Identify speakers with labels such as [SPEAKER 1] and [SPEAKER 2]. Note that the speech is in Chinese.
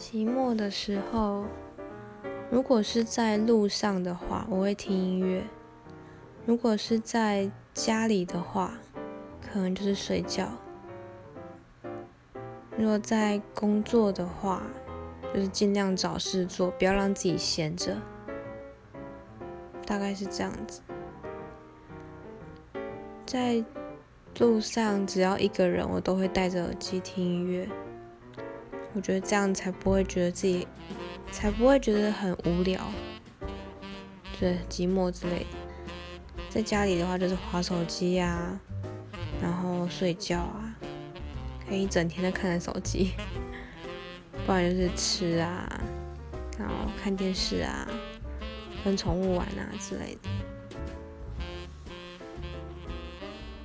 [SPEAKER 1] 寂寞的时候，如果是在路上的话，我会听音乐；如果是在家里的话，可能就是睡觉；如果在工作的话，就是尽量找事做，不要让自己闲着。大概是这样子。在路上，只要一个人，我都会戴着耳机听音乐。我觉得这样才不会觉得自己，才不会觉得很无聊，对寂寞之类的。在家里的话，就是划手机呀，然后睡觉啊，可以一整天都看着手机。不然就是吃啊，然后看电视啊，跟宠物玩啊之类的。